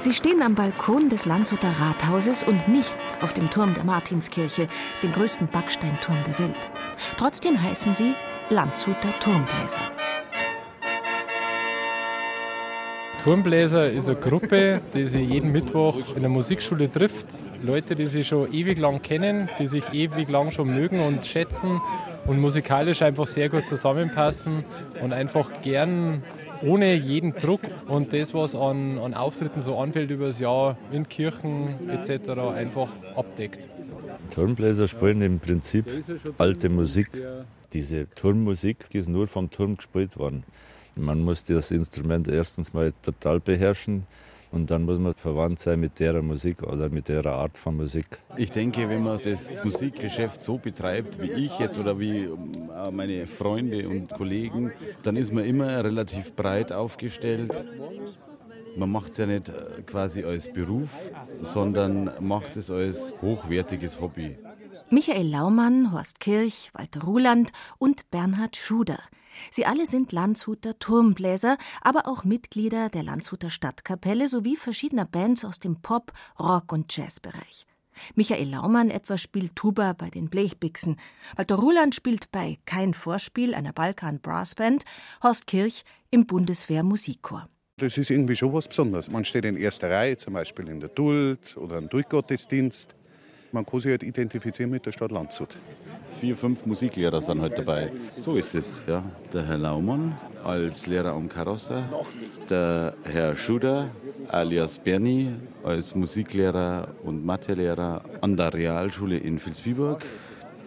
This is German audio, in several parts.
Sie stehen am Balkon des Landshuter Rathauses und nicht auf dem Turm der Martinskirche, dem größten Backsteinturm der Welt. Trotzdem heißen sie Landshuter Turmbläser. Turmbläser ist eine Gruppe, die sich jeden Mittwoch in der Musikschule trifft. Leute, die sich schon ewig lang kennen, die sich ewig lang schon mögen und schätzen und musikalisch einfach sehr gut zusammenpassen und einfach gern ohne jeden Druck und das, was an, an Auftritten so anfällt über das Jahr in Kirchen etc. einfach abdeckt. Turmbläser spielen im Prinzip alte Musik. Diese Turmmusik ist nur vom Turm gespielt worden. Man muss das Instrument erstens mal total beherrschen, und dann muss man verwandt sein mit der Musik oder mit der Art von Musik. Ich denke, wenn man das Musikgeschäft so betreibt wie ich jetzt oder wie äh, meine Freunde und Kollegen, dann ist man immer relativ breit aufgestellt. Man macht es ja nicht äh, quasi als Beruf, sondern macht es als hochwertiges Hobby. Michael Laumann, Horst Kirch, Walter Ruland und Bernhard Schuder – Sie alle sind Landshuter Turmbläser, aber auch Mitglieder der Landshuter Stadtkapelle sowie verschiedener Bands aus dem Pop-, Rock- und Jazzbereich. Michael Laumann etwa spielt Tuba bei den Blechbixen, Walter Ruland spielt bei Kein Vorspiel einer Balkan Brassband, Horst Kirch im Bundeswehr Musikchor. Das ist irgendwie schon was Besonderes. Man steht in erster Reihe, zum Beispiel in der Duld oder im Durchgottesdienst. Man kann sich halt identifizieren mit der Stadt Landshut. Vier, fünf Musiklehrer sind heute halt dabei. So ist es. Ja. Der Herr Laumann als Lehrer am Karossa, der Herr Schuder alias Bernie als Musiklehrer und Mathelehrer an der Realschule in Vilsbiburg.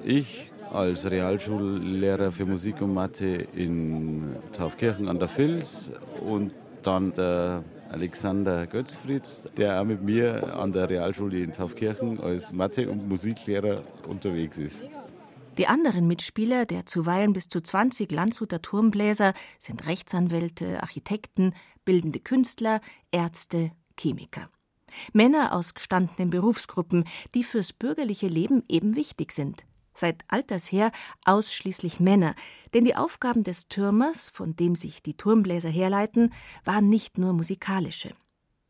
Ich als Realschullehrer für Musik und Mathe in Taufkirchen an der Vils und dann der Alexander Götzfried, der auch mit mir an der Realschule in Taufkirchen als Mathe- und Musiklehrer unterwegs ist. Die anderen Mitspieler, der zuweilen bis zu 20 Landshuter Turmbläser, sind Rechtsanwälte, Architekten, bildende Künstler, Ärzte, Chemiker. Männer aus gestandenen Berufsgruppen, die fürs bürgerliche Leben eben wichtig sind seit alters her ausschließlich Männer, denn die Aufgaben des Türmers, von dem sich die Turmbläser herleiten, waren nicht nur musikalische.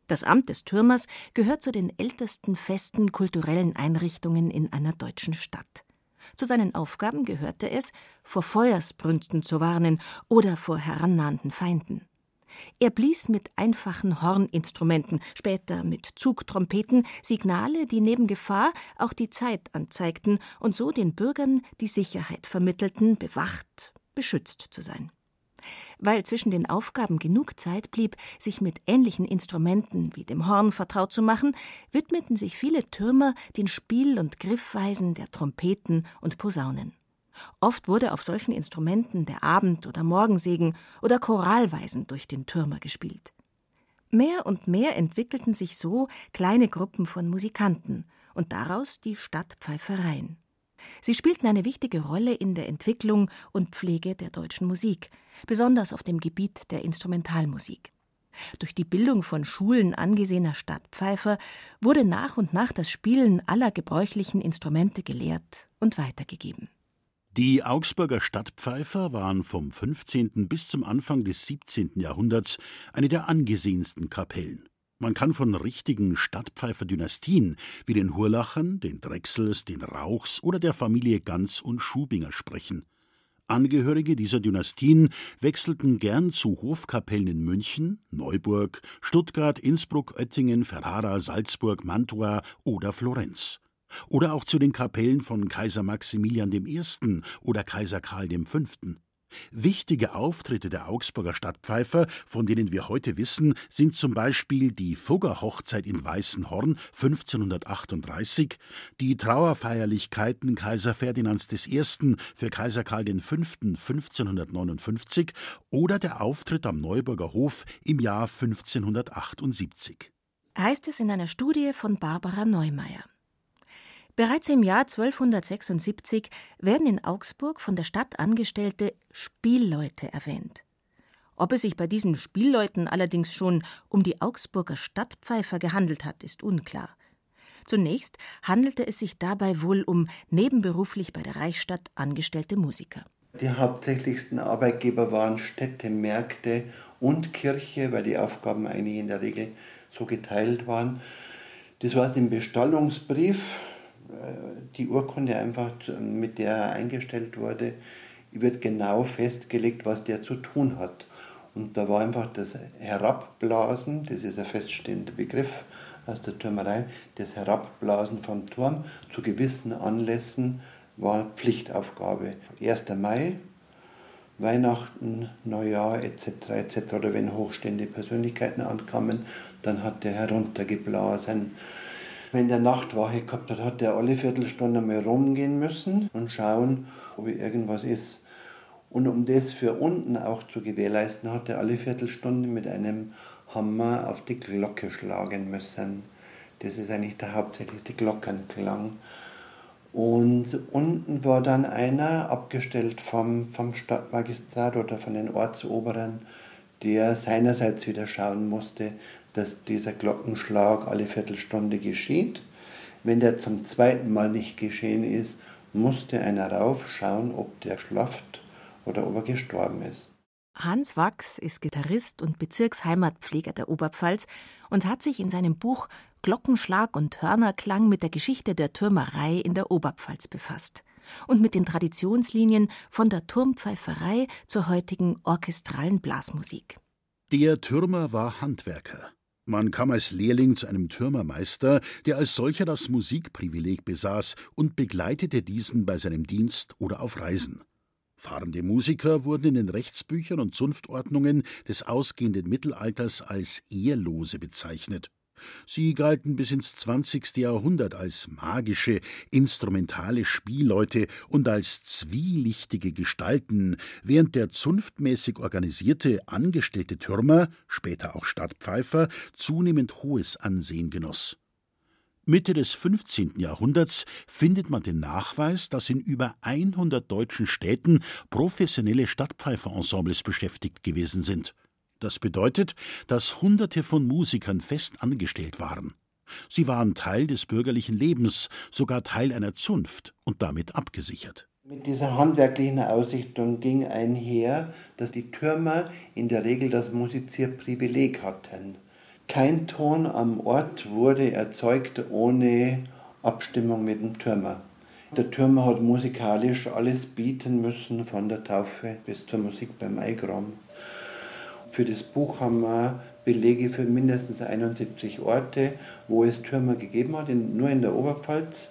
Das Amt des Türmers gehört zu den ältesten festen kulturellen Einrichtungen in einer deutschen Stadt. Zu seinen Aufgaben gehörte es, vor Feuersbrünsten zu warnen oder vor herannahenden Feinden. Er blies mit einfachen Horninstrumenten, später mit Zugtrompeten, Signale, die neben Gefahr auch die Zeit anzeigten und so den Bürgern die Sicherheit vermittelten, bewacht, beschützt zu sein. Weil zwischen den Aufgaben genug Zeit blieb, sich mit ähnlichen Instrumenten wie dem Horn vertraut zu machen, widmeten sich viele Türmer den Spiel- und Griffweisen der Trompeten und Posaunen. Oft wurde auf solchen Instrumenten der Abend- oder Morgensegen oder Choralweisen durch den Türmer gespielt. Mehr und mehr entwickelten sich so kleine Gruppen von Musikanten und daraus die Stadtpfeifereien. Sie spielten eine wichtige Rolle in der Entwicklung und Pflege der deutschen Musik, besonders auf dem Gebiet der Instrumentalmusik. Durch die Bildung von Schulen angesehener Stadtpfeifer wurde nach und nach das Spielen aller gebräuchlichen Instrumente gelehrt und weitergegeben. Die Augsburger Stadtpfeifer waren vom 15. bis zum Anfang des 17. Jahrhunderts eine der angesehensten Kapellen. Man kann von richtigen Stadtpfeiferdynastien wie den Hurlachern, den Drechsels, den Rauchs oder der Familie Ganz und Schubinger sprechen. Angehörige dieser Dynastien wechselten gern zu Hofkapellen in München, Neuburg, Stuttgart, Innsbruck, Oettingen, Ferrara, Salzburg, Mantua oder Florenz. Oder auch zu den Kapellen von Kaiser Maximilian I. oder Kaiser Karl V. Wichtige Auftritte der Augsburger Stadtpfeifer, von denen wir heute wissen, sind zum Beispiel die Fuggerhochzeit in Weißenhorn 1538, die Trauerfeierlichkeiten Kaiser Ferdinands I. für Kaiser Karl V. 1559 oder der Auftritt am Neuburger Hof im Jahr 1578. Heißt es in einer Studie von Barbara Neumeier. Bereits im Jahr 1276 werden in Augsburg von der Stadt angestellte Spielleute erwähnt. Ob es sich bei diesen Spielleuten allerdings schon um die Augsburger Stadtpfeifer gehandelt hat, ist unklar. Zunächst handelte es sich dabei wohl um nebenberuflich bei der Reichsstadt angestellte Musiker. Die hauptsächlichsten Arbeitgeber waren Städte, Märkte und Kirche, weil die Aufgaben eigentlich in der Regel so geteilt waren. Das war im Bestallungsbrief die Urkunde einfach, mit der er eingestellt wurde, wird genau festgelegt, was der zu tun hat. Und da war einfach das Herabblasen, das ist ein feststehender Begriff aus der Türmerei, das Herabblasen vom Turm zu gewissen Anlässen war Pflichtaufgabe. 1. Mai, Weihnachten, Neujahr etc. etc. oder wenn hochstehende Persönlichkeiten ankamen, dann hat der heruntergeblasen. Wenn der Nachtwache gehabt hat, hat er alle Viertelstunde mal rumgehen müssen und schauen, ob irgendwas ist. Und um das für unten auch zu gewährleisten, hat er alle Viertelstunde mit einem Hammer auf die Glocke schlagen müssen. Das ist eigentlich der hauptsächlichste Glockenklang. Und unten war dann einer, abgestellt vom, vom Stadtmagistrat oder von den Ortsoberen, der seinerseits wieder schauen musste, dass dieser Glockenschlag alle Viertelstunde geschieht. Wenn der zum zweiten Mal nicht geschehen ist, musste einer raufschauen, ob der schlaft oder ob er gestorben ist. Hans Wachs ist Gitarrist und Bezirksheimatpfleger der Oberpfalz und hat sich in seinem Buch Glockenschlag und Hörnerklang mit der Geschichte der Türmerei in der Oberpfalz befasst und mit den Traditionslinien von der Turmpfeiferei zur heutigen orchestralen Blasmusik. Der Türmer war Handwerker. Man kam als Lehrling zu einem Türmermeister, der als solcher das Musikprivileg besaß und begleitete diesen bei seinem Dienst oder auf Reisen. Fahrende Musiker wurden in den Rechtsbüchern und Zunftordnungen des ausgehenden Mittelalters als Ehrlose bezeichnet. Sie galten bis ins 20. Jahrhundert als magische, instrumentale Spielleute und als zwielichtige Gestalten, während der zunftmäßig organisierte angestellte Türmer, später auch Stadtpfeifer, zunehmend hohes Ansehen genoss. Mitte des 15. Jahrhunderts findet man den Nachweis, dass in über 100 deutschen Städten professionelle Stadtpfeiferensembles beschäftigt gewesen sind. Das bedeutet, dass Hunderte von Musikern fest angestellt waren. Sie waren Teil des bürgerlichen Lebens, sogar Teil einer Zunft und damit abgesichert. Mit dieser handwerklichen Ausrichtung ging einher, dass die Türmer in der Regel das Musizierprivileg hatten. Kein Ton am Ort wurde erzeugt ohne Abstimmung mit dem Türmer. Der Türmer hat musikalisch alles bieten müssen, von der Taufe bis zur Musik beim Eigram. Für das Buch haben wir Belege für mindestens 71 Orte, wo es Türmer gegeben hat, in, nur in der Oberpfalz.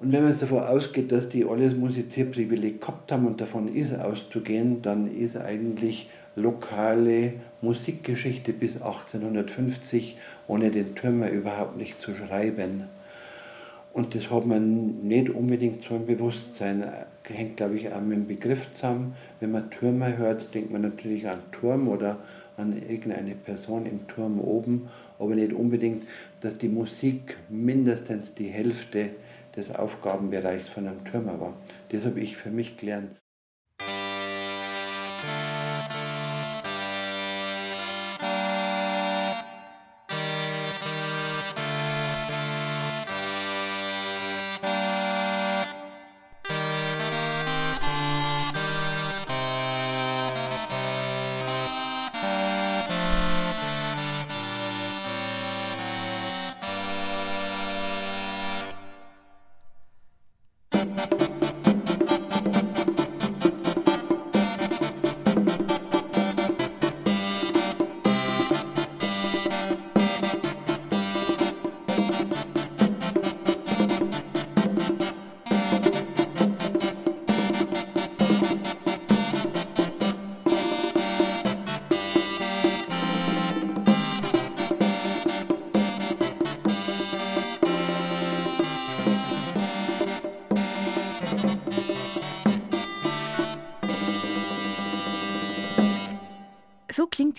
Und wenn man jetzt davon ausgeht, dass die alles Musizierprivileg gehabt haben und davon ist auszugehen, dann ist eigentlich lokale Musikgeschichte bis 1850 ohne den Türmer überhaupt nicht zu schreiben. Und das hat man nicht unbedingt so im Bewusstsein. Hängt, glaube ich, auch mit dem Begriff zusammen. Wenn man Türmer hört, denkt man natürlich an Turm oder an irgendeine Person im Turm oben, aber nicht unbedingt, dass die Musik mindestens die Hälfte des Aufgabenbereichs von einem Türmer war. Das habe ich für mich gelernt.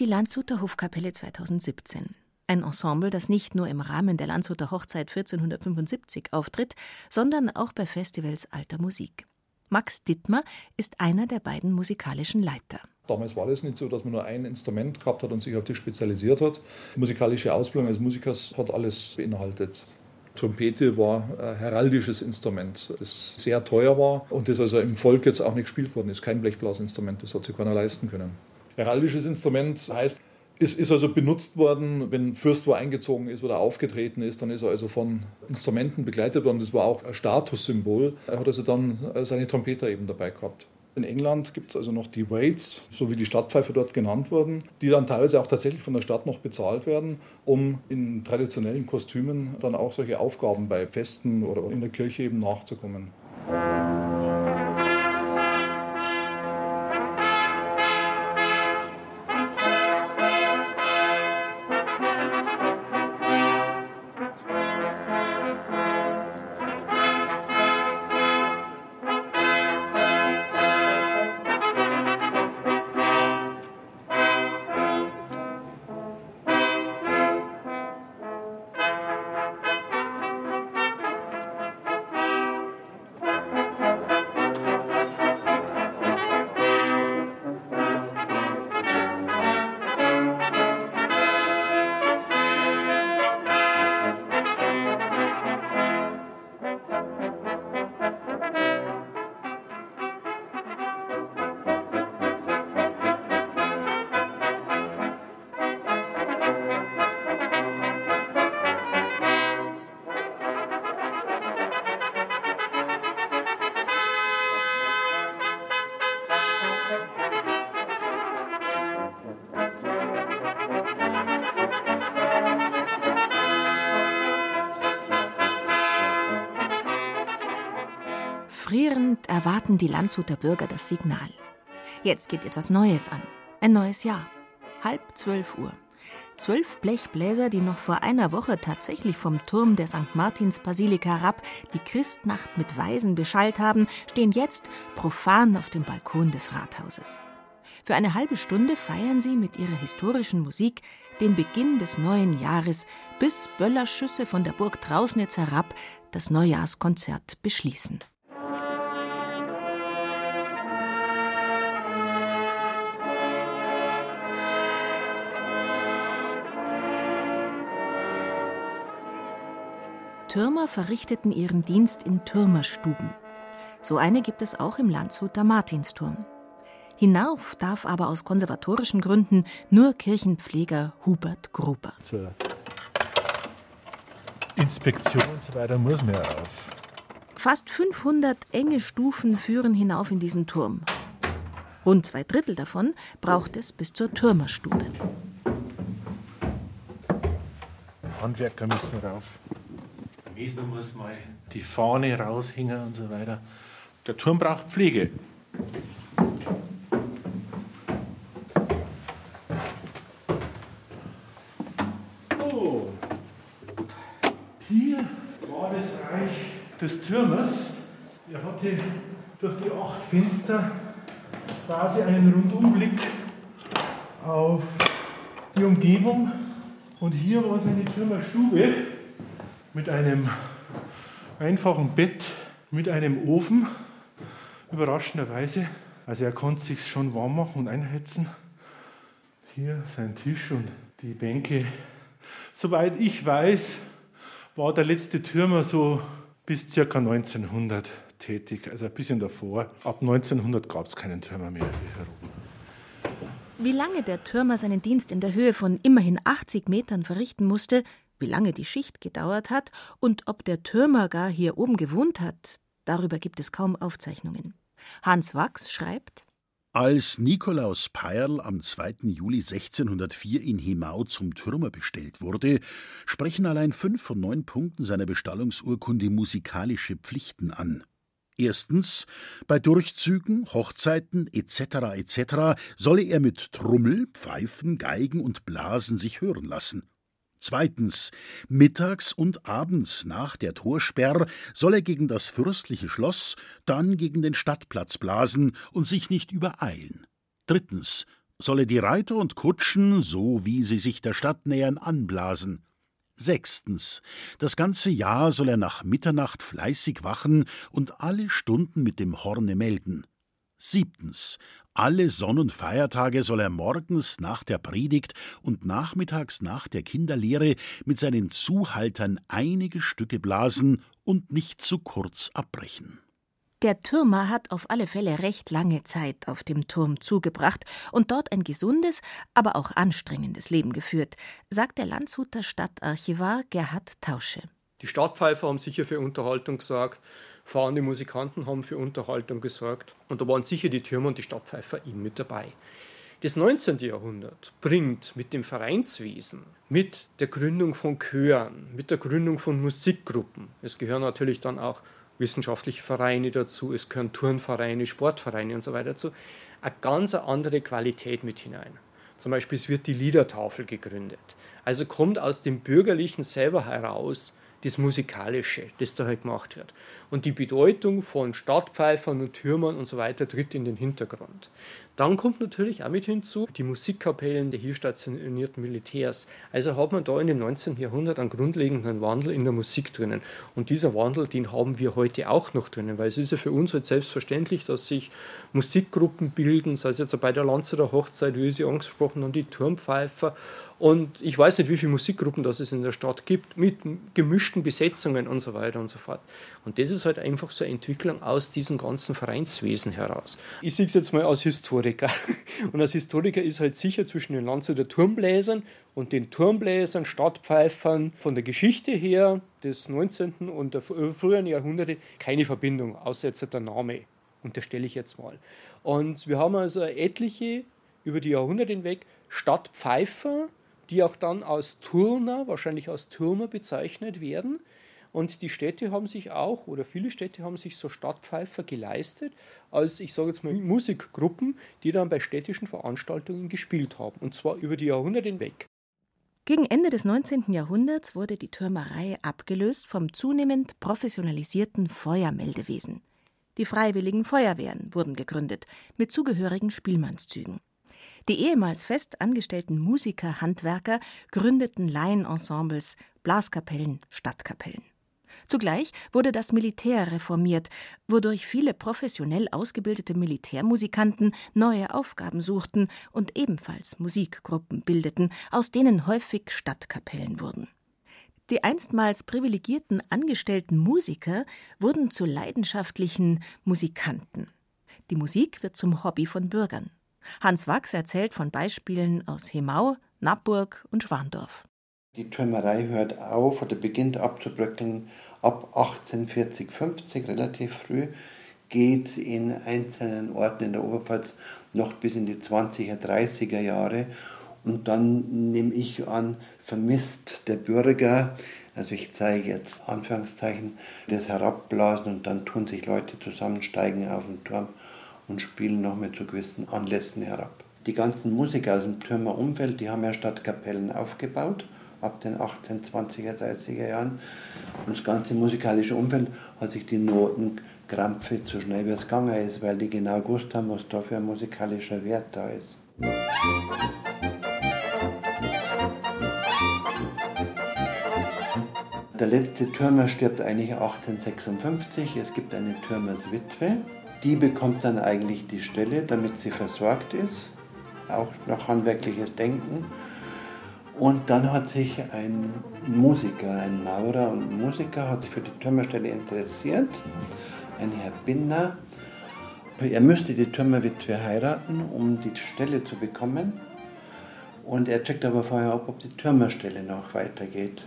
Die Landshuter Hofkapelle 2017. Ein Ensemble, das nicht nur im Rahmen der Landshuter Hochzeit 1475 auftritt, sondern auch bei Festivals alter Musik. Max Dittmer ist einer der beiden musikalischen Leiter. Damals war das nicht so, dass man nur ein Instrument gehabt hat und sich auf das spezialisiert hat. Die musikalische Ausbildung als Musikers hat alles beinhaltet. Trompete war ein heraldisches Instrument, das sehr teuer war und das also im Volk jetzt auch nicht gespielt worden ist. Kein Blechblasinstrument, das hat sich keiner leisten können. Heraldisches Instrument heißt, es ist also benutzt worden, wenn Fürst wo eingezogen ist oder aufgetreten ist, dann ist er also von Instrumenten begleitet worden. Das war auch ein Statussymbol. Er hat also dann seine Trompeter eben dabei gehabt. In England gibt es also noch die Waits, so wie die Stadtpfeife dort genannt wurden, die dann teilweise auch tatsächlich von der Stadt noch bezahlt werden, um in traditionellen Kostümen dann auch solche Aufgaben bei Festen oder in der Kirche eben nachzukommen. Erwarten die Landshuter Bürger das Signal. Jetzt geht etwas Neues an. Ein neues Jahr. Halb zwölf Uhr. Zwölf Blechbläser, die noch vor einer Woche tatsächlich vom Turm der St. Martins Basilika herab die Christnacht mit Weisen beschallt haben, stehen jetzt profan auf dem Balkon des Rathauses. Für eine halbe Stunde feiern sie mit ihrer historischen Musik den Beginn des neuen Jahres, bis Böllerschüsse von der Burg Trausnitz herab das Neujahrskonzert beschließen. Türmer verrichteten ihren Dienst in Türmerstuben. So eine gibt es auch im Landshuter Martinsturm. Hinauf darf aber aus konservatorischen Gründen nur Kirchenpfleger Hubert Gruber. Zur Inspektion und so weiter muss man ja auf. Fast 500 enge Stufen führen hinauf in diesen Turm. Rund zwei Drittel davon braucht es bis zur Türmerstube. Handwerker müssen rauf. Wiesner muss mal die Fahne raushängen und so weiter. Der Turm braucht Pflege. So, hier war das Reich des Türmers. Er hatte durch die acht Fenster quasi einen Rundumblick auf die Umgebung. Und hier war seine Türmerstube mit einem einfachen Bett, mit einem Ofen, überraschenderweise. Also er konnte sich schon warm machen und einheizen. Hier sein Tisch und die Bänke. Soweit ich weiß, war der letzte Türmer so bis ca. 1900 tätig, also ein bisschen davor. Ab 1900 gab es keinen Türmer mehr hier herum. Wie lange der Türmer seinen Dienst in der Höhe von immerhin 80 Metern verrichten musste, wie lange die Schicht gedauert hat und ob der Türmer gar hier oben gewohnt hat, darüber gibt es kaum Aufzeichnungen. Hans Wachs schreibt als Nikolaus Peierl am 2. Juli 1604 in Hemau zum Türmer bestellt wurde, sprechen allein fünf von neun Punkten seiner Bestallungsurkunde musikalische Pflichten an. Erstens, bei Durchzügen, Hochzeiten etc. etc. solle er mit Trummel, Pfeifen, Geigen und Blasen sich hören lassen. Zweitens, mittags und abends nach der Torsperr soll er gegen das fürstliche Schloss, dann gegen den Stadtplatz blasen und sich nicht übereilen. Drittens, solle die Reiter und Kutschen, so wie sie sich der Stadt nähern, anblasen. Sechstens. Das ganze Jahr soll er nach Mitternacht fleißig wachen und alle Stunden mit dem Horne melden. Siebtens. Alle Sonn- und Feiertage soll er morgens nach der Predigt und nachmittags nach der Kinderlehre mit seinen Zuhaltern einige Stücke blasen und nicht zu kurz abbrechen. Der Türmer hat auf alle Fälle recht lange Zeit auf dem Turm zugebracht und dort ein gesundes, aber auch anstrengendes Leben geführt, sagt der Landshuter Stadtarchivar Gerhard Tausche. Die Stadtpfeifer haben sicher für Unterhaltung gesorgt, fahrende Musikanten haben für Unterhaltung gesorgt und da waren sicher die Türmer und die Stadtpfeifer ihm mit dabei. Das 19. Jahrhundert bringt mit dem Vereinswesen, mit der Gründung von Chören, mit der Gründung von Musikgruppen, es gehören natürlich dann auch wissenschaftliche Vereine dazu, es gehören Turnvereine, Sportvereine und so weiter dazu, eine ganz andere Qualität mit hinein. Zum Beispiel es wird die Liedertafel gegründet. Also kommt aus dem Bürgerlichen selber heraus das Musikalische, das da halt gemacht wird. Und die Bedeutung von Stadtpfeifern und Türmern und so weiter tritt in den Hintergrund. Dann kommt natürlich auch mit hinzu die Musikkapellen der hier stationierten Militärs. Also hat man da in dem 19. Jahrhundert einen grundlegenden Wandel in der Musik drinnen. Und dieser Wandel, den haben wir heute auch noch drinnen, weil es ist ja für uns halt selbstverständlich, dass sich Musikgruppen bilden, sei es jetzt bei der Lanzer Hochzeit, wie Sie angesprochen haben, die Turmpfeifer und ich weiß nicht, wie viele Musikgruppen das es in der Stadt gibt, mit gemischten Besetzungen und so weiter und so fort. Und das ist halt einfach so eine Entwicklung aus diesem ganzen Vereinswesen heraus. Ich sehe es jetzt mal als Historiker. Und als Historiker ist halt sicher zwischen den Landshuter Turmbläsern und den Turmbläsern, Stadtpfeifern von der Geschichte her des 19. und der früheren Jahrhunderte keine Verbindung, außer jetzt der Name. Unterstelle ich jetzt mal. Und wir haben also etliche über die Jahrhunderte hinweg Stadtpfeifer, die auch dann als Turner, wahrscheinlich als Türmer bezeichnet werden. Und die Städte haben sich auch, oder viele Städte haben sich so Stadtpfeifer geleistet, als ich sage jetzt mal Musikgruppen, die dann bei städtischen Veranstaltungen gespielt haben. Und zwar über die Jahrhunderte hinweg. Gegen Ende des 19. Jahrhunderts wurde die Türmerei abgelöst vom zunehmend professionalisierten Feuermeldewesen. Die Freiwilligen Feuerwehren wurden gegründet, mit zugehörigen Spielmannszügen. Die ehemals fest angestellten Musiker, Handwerker gründeten Laienensembles, Blaskapellen, Stadtkapellen. Zugleich wurde das Militär reformiert, wodurch viele professionell ausgebildete Militärmusikanten neue Aufgaben suchten und ebenfalls Musikgruppen bildeten, aus denen häufig Stadtkapellen wurden. Die einstmals privilegierten angestellten Musiker wurden zu leidenschaftlichen Musikanten. Die Musik wird zum Hobby von Bürgern. Hans Wachs erzählt von Beispielen aus Hemau, Nappburg und Schwandorf. Die Türmerei hört auf oder beginnt abzubröckeln ab 1840, 50, relativ früh, geht in einzelnen Orten in der Oberpfalz noch bis in die 20er, 30er Jahre. Und dann nehme ich an, vermisst der Bürger, also ich zeige jetzt Anführungszeichen, das Herabblasen und dann tun sich Leute zusammen, steigen auf den Turm und spielen noch mit zu gewissen Anlässen herab. Die ganzen Musiker aus dem Türmer Umfeld, die haben ja Stadtkapellen aufgebaut, ab den 1820er, 30er Jahren. Und das ganze musikalische Umfeld hat sich die Noten krampfig so schnell wie es gegangen ist, weil die genau gewusst haben, was da für ein musikalischer Wert da ist. Der letzte Türmer stirbt eigentlich 1856. Es gibt eine Türmerswitwe, die bekommt dann eigentlich die Stelle, damit sie versorgt ist, auch noch handwerkliches Denken. Und dann hat sich ein Musiker, ein Maurer und Musiker, hat sich für die Türmerstelle interessiert, ein Herr Binder. Er müsste die Türmerwitwe heiraten, um die Stelle zu bekommen. Und er checkt aber vorher ab, ob die Türmerstelle noch weitergeht.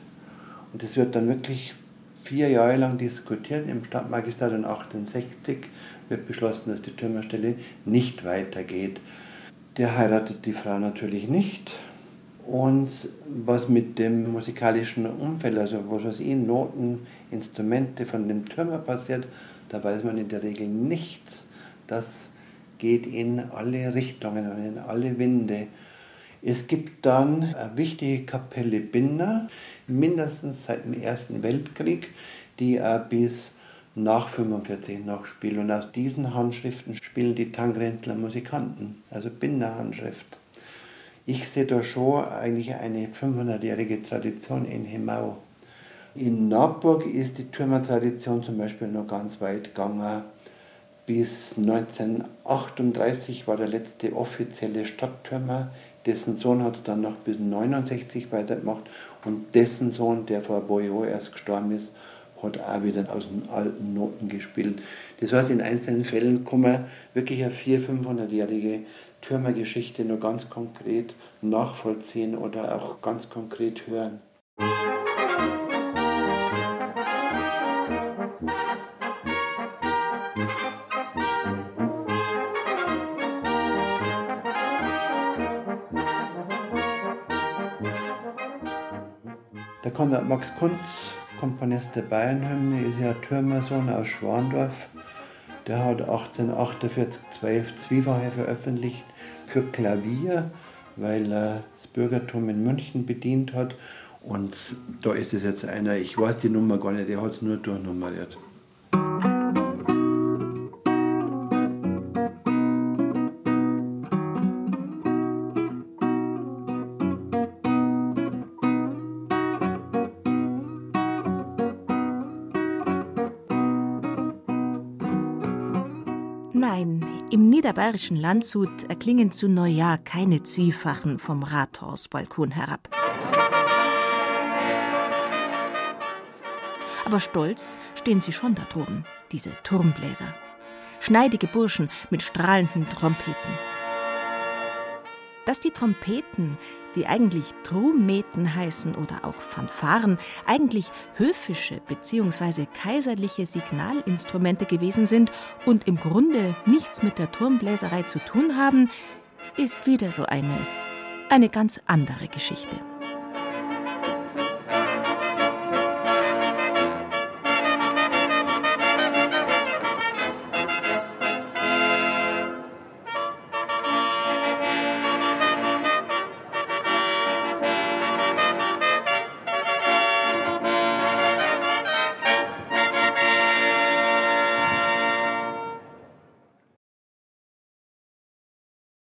Und es wird dann wirklich vier Jahre lang diskutiert im Stadtmagistrat und 68 wird beschlossen, dass die Türmerstelle nicht weitergeht. Der heiratet die Frau natürlich nicht. Und was mit dem musikalischen Umfeld, also was weiß ich, Noten, Instrumente von dem Türmer passiert, da weiß man in der Regel nichts. Das geht in alle Richtungen und in alle Winde. Es gibt dann eine wichtige Kapelle Binder, mindestens seit dem Ersten Weltkrieg, die bis nach 45 noch spiele. Und aus diesen Handschriften spielen die Tangrentler Musikanten, also Binderhandschrift. Ich sehe da schon eigentlich eine 500-jährige Tradition in Hemau. In Nordburg ist die Türmertradition zum Beispiel noch ganz weit gegangen. Bis 1938 war der letzte offizielle Stadttürmer. Dessen Sohn hat es dann noch bis 1969 weitergemacht. Und dessen Sohn, der vor Jahren erst gestorben ist, hat auch wieder aus den alten Noten gespielt. Das heißt, in einzelnen Fällen kann man wirklich eine 400-, 500-jährige Türmergeschichte nur ganz konkret nachvollziehen oder auch ganz konkret hören. Da kommt Max Kunz, Komponist der Bayernhymne, ist ja Türmersohn aus Schwandorf. Der hat 1848 zwölf Zwiefache veröffentlicht für Klavier, weil er das Bürgertum in München bedient hat. Und da ist es jetzt einer, ich weiß die Nummer gar nicht, der hat es nur durchnummeriert. Niederbayerischen Landshut erklingen zu Neujahr keine Zwiefachen vom Rathausbalkon herab. Aber stolz stehen sie schon da droben, diese Turmbläser. Schneidige Burschen mit strahlenden Trompeten. Dass die Trompeten die eigentlich Trummeten heißen oder auch Fanfaren, eigentlich höfische bzw. kaiserliche Signalinstrumente gewesen sind und im Grunde nichts mit der Turmbläserei zu tun haben, ist wieder so eine, eine ganz andere Geschichte.